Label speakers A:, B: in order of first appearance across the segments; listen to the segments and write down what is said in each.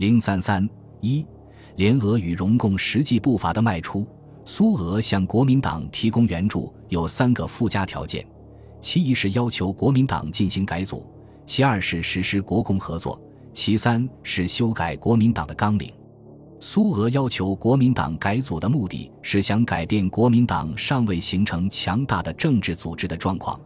A: 零三三一，联俄与容共实际步伐的迈出。苏俄向国民党提供援助有三个附加条件：其一是要求国民党进行改组；其二是实施国共合作；其三是修改国民党的纲领。苏俄要求国民党改组的目的是想改变国民党尚未形成强大的政治组织的状况，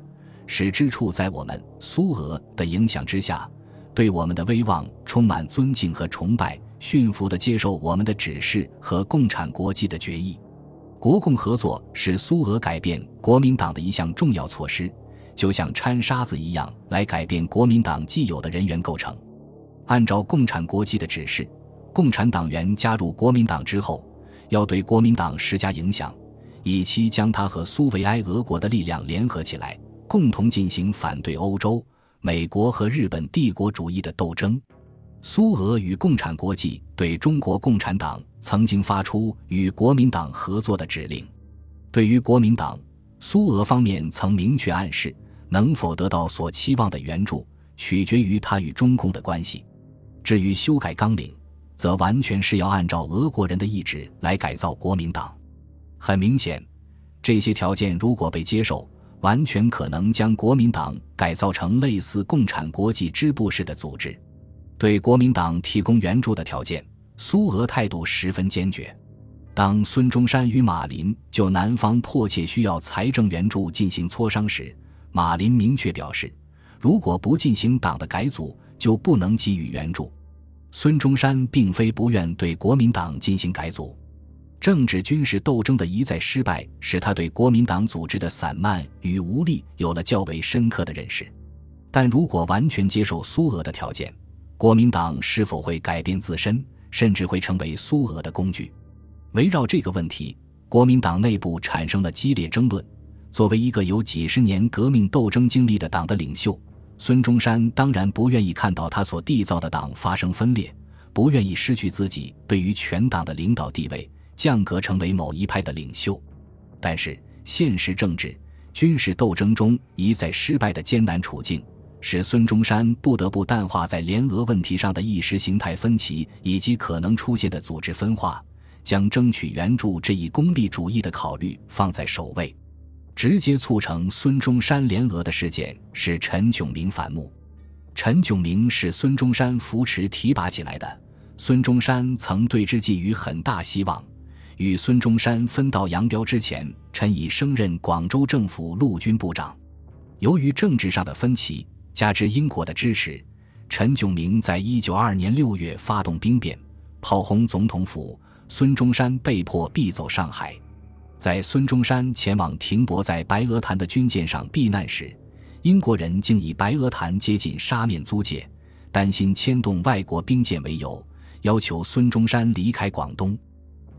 A: 使之处在我们苏俄的影响之下，对我们的威望充满尊敬和崇拜，驯服地接受我们的指示和共产国际的决议。国共合作是苏俄改变国民党的一项重要措施，就像掺沙子一样来改变国民党既有的人员构成。按照共产国际的指示。共产党员加入国民党之后，要对国民党施加影响，以期将他和苏维埃俄国的力量联合起来，共同进行反对欧洲、美国和日本帝国主义的斗争。苏俄与共产国际对中国共产党曾经发出与国民党合作的指令。对于国民党，苏俄方面曾明确暗示，能否得到所期望的援助，取决于他与中共的关系。至于修改纲领，则完全是要按照俄国人的意志来改造国民党。很明显，这些条件如果被接受，完全可能将国民党改造成类似共产国际支部式的组织。对国民党提供援助的条件，苏俄态度十分坚决。当孙中山与马林就南方迫切需要财政援助进行磋商时，马林明确表示，如果不进行党的改组，就不能给予援助。孙中山并非不愿对国民党进行改组，政治军事斗争的一再失败，使他对国民党组织的散漫与无力有了较为深刻的认识。但如果完全接受苏俄的条件，国民党是否会改变自身，甚至会成为苏俄的工具？围绕这个问题，国民党内部产生了激烈争论。作为一个有几十年革命斗争经历的党的领袖。孙中山当然不愿意看到他所缔造的党发生分裂，不愿意失去自己对于全党的领导地位，降格成为某一派的领袖。但是，现实政治、军事斗争中一再失败的艰难处境，使孙中山不得不淡化在联俄问题上的意识形态分歧以及可能出现的组织分化，将争取援助这一功利主义的考虑放在首位。直接促成孙中山联俄的事件是陈炯明反目。陈炯明是孙中山扶持提拔起来的，孙中山曾对之寄予很大希望。与孙中山分道扬镳之前，陈已升任广州政府陆军部长。由于政治上的分歧，加之英国的支持，陈炯明在一九二二年六月发动兵变，炮轰总统府，孙中山被迫避走上海。在孙中山前往停泊在白鹅潭的军舰上避难时，英国人竟以白鹅潭接近沙面租界，担心牵动外国兵舰为由，要求孙中山离开广东。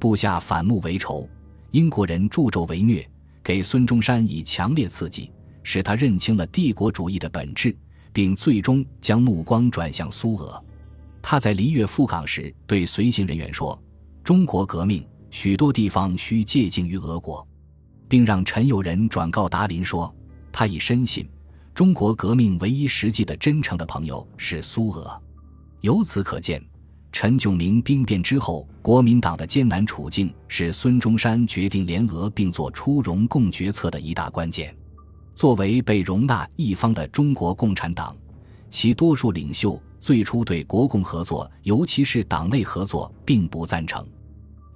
A: 部下反目为仇，英国人助纣为虐，给孙中山以强烈刺激，使他认清了帝国主义的本质，并最终将目光转向苏俄。他在离越赴港时对随行人员说：“中国革命。”许多地方需借鉴于俄国，并让陈友仁转告达林说，他已深信中国革命唯一实际的真诚的朋友是苏俄。由此可见，陈炯明兵变之后，国民党的艰难处境是孙中山决定联俄并做出容共决策的一大关键。作为被容纳一方的中国共产党，其多数领袖最初对国共合作，尤其是党内合作，并不赞成。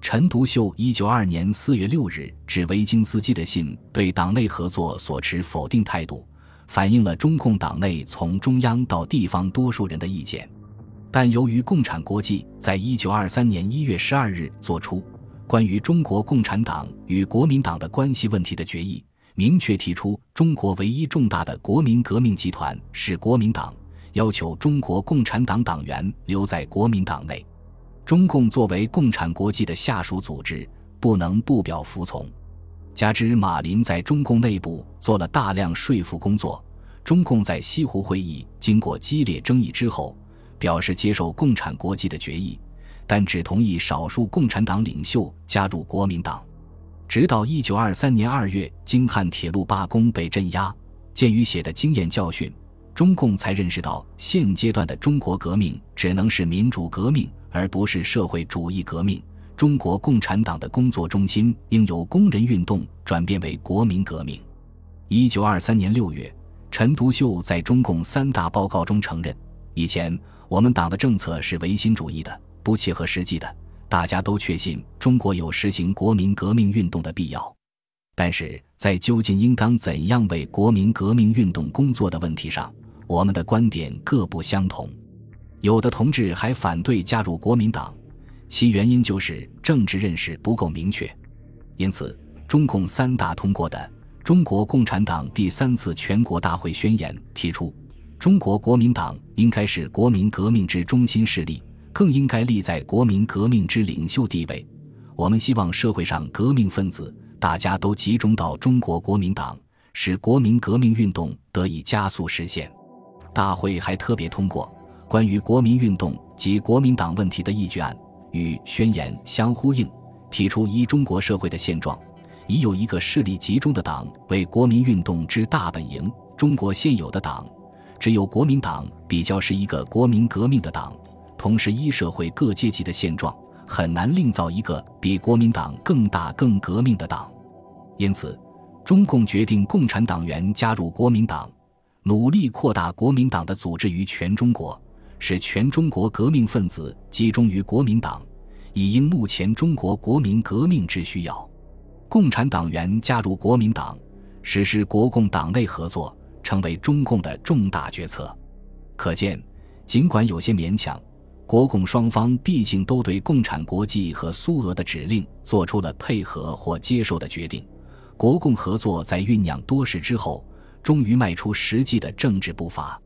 A: 陈独秀一九二年四月六日致维京斯基的信，对党内合作所持否定态度，反映了中共党内从中央到地方多数人的意见。但由于共产国际在一九二三年一月十二日作出关于中国共产党与国民党的关系问题的决议，明确提出中国唯一重大的国民革命集团是国民党，要求中国共产党党员留在国民党内。中共作为共产国际的下属组织，不能不表服从。加之马林在中共内部做了大量说服工作，中共在西湖会议经过激烈争议之后，表示接受共产国际的决议，但只同意少数共产党领袖加入国民党。直到一九二三年二月，京汉铁路罢工被镇压，鉴于写的经验教训，中共才认识到现阶段的中国革命只能是民主革命，而不是社会主义革命。中国共产党的工作中心应由工人运动转变为国民革命。一九二三年六月，陈独秀在中共三大报告中承认：以前我们党的政策是唯心主义的，不切合实际的。大家都确信中国有实行国民革命运动的必要，但是在究竟应当怎样为国民革命运动工作的问题上，我们的观点各不相同。有的同志还反对加入国民党，其原因就是政治认识不够明确。因此，中共三大通过的《中国共产党第三次全国大会宣言》提出，中国国民党应该是国民革命之中心势力。更应该立在国民革命之领袖地位。我们希望社会上革命分子大家都集中到中国国民党，使国民革命运动得以加速实现。大会还特别通过关于国民运动及国民党问题的议决案，与宣言相呼应，提出依中国社会的现状，已有一个势力集中的党为国民运动之大本营。中国现有的党，只有国民党比较是一个国民革命的党。同时，依社会各阶级的现状，很难另造一个比国民党更大、更革命的党。因此，中共决定共产党员加入国民党，努力扩大国民党的组织于全中国，使全中国革命分子集中于国民党，以应目前中国国民革命之需要。共产党员加入国民党，实施国共党内合作，成为中共的重大决策。可见，尽管有些勉强。国共双方毕竟都对共产国际和苏俄的指令做出了配合或接受的决定，国共合作在酝酿多时之后，终于迈出实际的政治步伐。